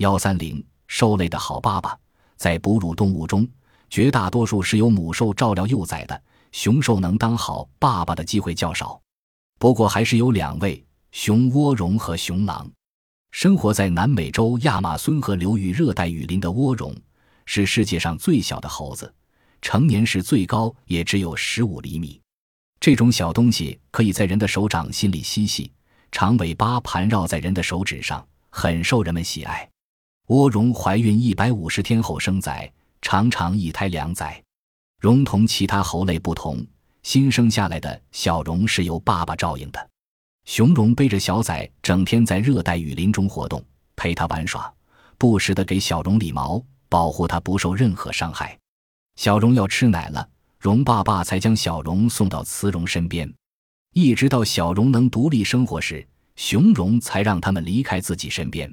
幺三零，兽类的好爸爸，在哺乳动物中，绝大多数是由母兽照料幼崽的，雄兽能当好爸爸的机会较少。不过还是有两位熊涡绒和熊狼。生活在南美洲亚马孙河流域热带雨林的涡绒，是世界上最小的猴子，成年时最高也只有十五厘米。这种小东西可以在人的手掌心里嬉戏，长尾巴盘绕在人的手指上，很受人们喜爱。涡绒怀孕一百五十天后生崽，常常一胎两崽。绒同其他猴类不同，新生下来的小绒是由爸爸照应的。雄绒背着小崽，整天在热带雨林中活动，陪它玩耍，不时地给小绒理毛，保护它不受任何伤害。小绒要吃奶了。荣爸爸才将小荣送到雌荣身边，一直到小荣能独立生活时，雄荣才让他们离开自己身边。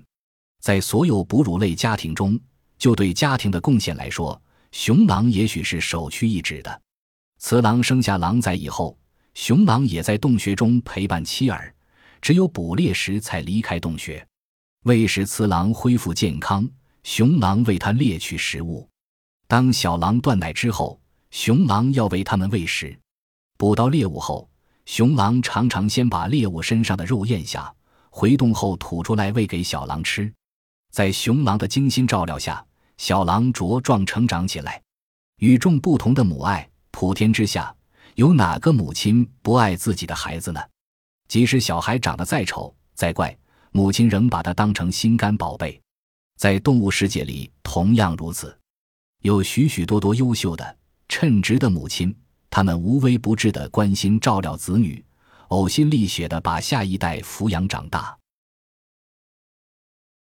在所有哺乳类家庭中，就对家庭的贡献来说，雄狼也许是首屈一指的。雌狼生下狼崽以后，雄狼也在洞穴中陪伴妻儿，只有捕猎时才离开洞穴。为使雌狼恢复健康，雄狼为它猎取食物。当小狼断奶之后，雄狼要为它们喂食，捕到猎物后，雄狼常常先把猎物身上的肉咽下，回洞后吐出来喂给小狼吃。在雄狼的精心照料下，小狼茁壮成长起来。与众不同的母爱，普天之下有哪个母亲不爱自己的孩子呢？即使小孩长得再丑再怪，母亲仍把他当成心肝宝贝。在动物世界里同样如此，有许许多多优秀的。称职的母亲，他们无微不至的关心照料子女，呕心沥血的把下一代抚养长大。